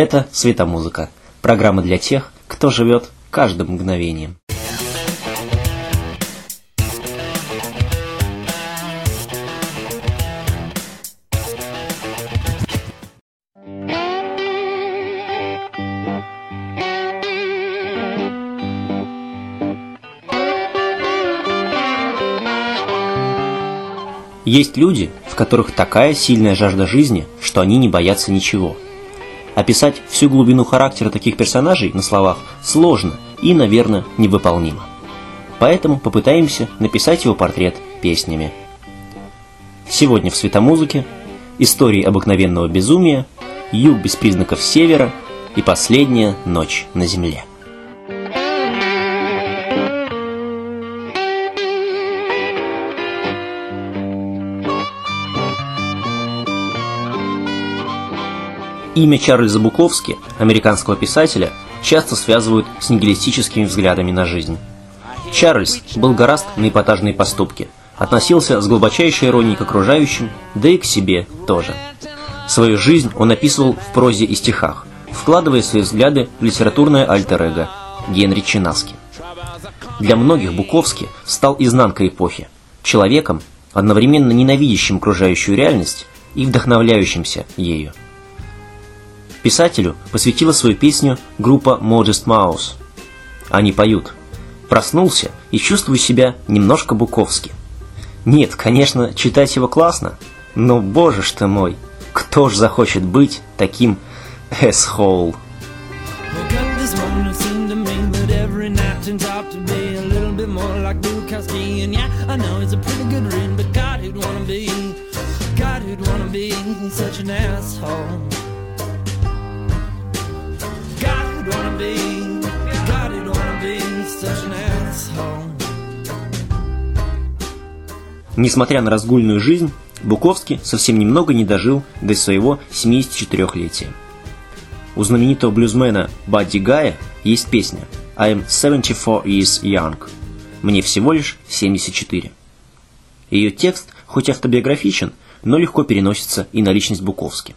Это «Светомузыка» – программа для тех, кто живет каждым мгновением. Есть люди, в которых такая сильная жажда жизни, что они не боятся ничего. Описать всю глубину характера таких персонажей на словах сложно и, наверное, невыполнимо. Поэтому попытаемся написать его портрет песнями. Сегодня в светомузыке истории обыкновенного безумия, юг без признаков севера и последняя ночь на земле. Имя Чарльза Буковски, американского писателя, часто связывают с нигилистическими взглядами на жизнь. Чарльз был гораст на эпатажные поступки, относился с глубочайшей иронией к окружающим, да и к себе тоже. Свою жизнь он описывал в прозе и стихах, вкладывая свои взгляды в литературное альтер-эго Генри Чинаски. Для многих Буковский стал изнанкой эпохи, человеком, одновременно ненавидящим окружающую реальность и вдохновляющимся ею. Писателю посвятила свою песню группа Modest Mouse. Они поют «Проснулся и чувствую себя немножко буковски». Нет, конечно, читать его классно, но, боже ж ты мой, кто ж захочет быть таким эсхоул? such an asshole. Несмотря на разгульную жизнь, Буковский совсем немного не дожил до своего 74-летия. У знаменитого блюзмена Бадди Гая есть песня «I am 74 years young» «Мне всего лишь 74». Ее текст, хоть автобиографичен, но легко переносится и на личность Буковски.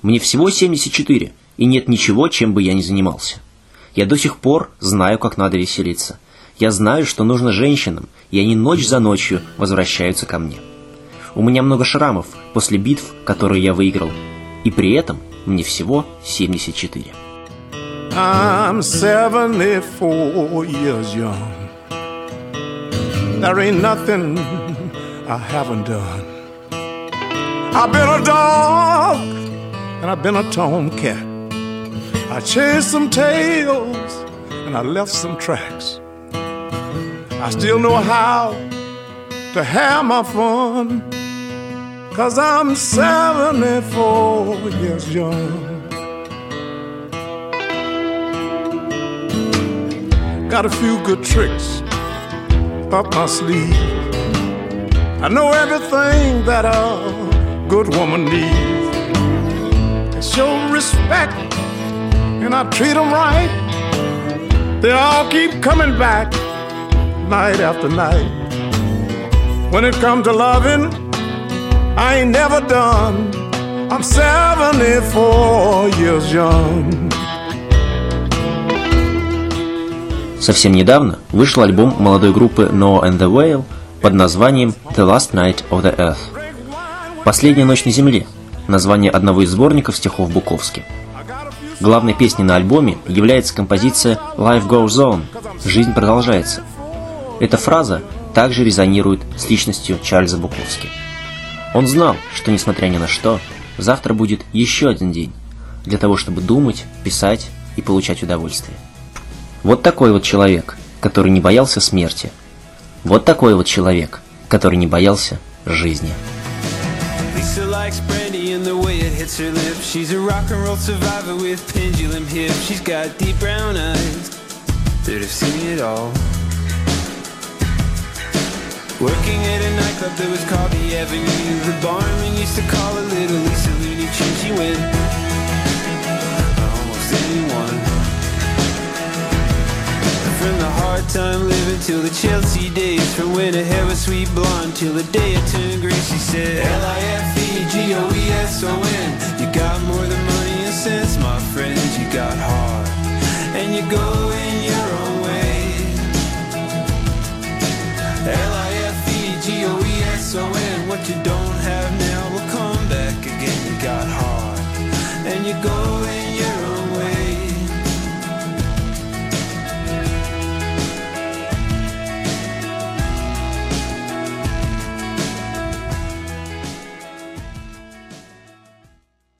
«Мне всего 74, и нет ничего, чем бы я ни занимался. Я до сих пор знаю, как надо веселиться. Я знаю, что нужно женщинам, и они ночь за ночью возвращаются ко мне. У меня много шрамов после битв, которые я выиграл, и при этом мне всего 74. I'm 74 years young. There ain't nothing I haven't done. I've been a dog and I've been a tomcat. I chased some tails and I left some tracks. I still know how to have my fun. Cause I'm 74 years young. Got a few good tricks up my sleeve. I know everything that a good woman needs. I show respect and I treat them right. They all keep coming back night after night. When it comes to loving, I ain't never done. I'm 74 years young. Совсем недавно вышел альбом молодой группы No and the Whale под названием The Last Night of the Earth. Последняя ночь на Земле – название одного из сборников стихов Буковски. Главной песней на альбоме является композиция Life Goes On – «Жизнь продолжается», эта фраза также резонирует с личностью Чарльза Буковски. Он знал, что несмотря ни на что, завтра будет еще один день для того, чтобы думать, писать и получать удовольствие. Вот такой вот человек, который не боялся смерти. Вот такой вот человек, который не боялся жизни. Likes brandy and the way it hits her lips. She's a rock and roll survivor with pendulum hips. She's got deep brown eyes that have seen it all. Working at a nightclub that was called the Avenue. The barman used to call her Little Lisa Looney Tunes. She went almost anyone. From the hard time living till the Chelsea days. From when her hair was sweet blonde till the day it turned gray She said L-I-F-E-G-O-E-S-O-N You got more than money and sense, my friends, you got heart. And you go in your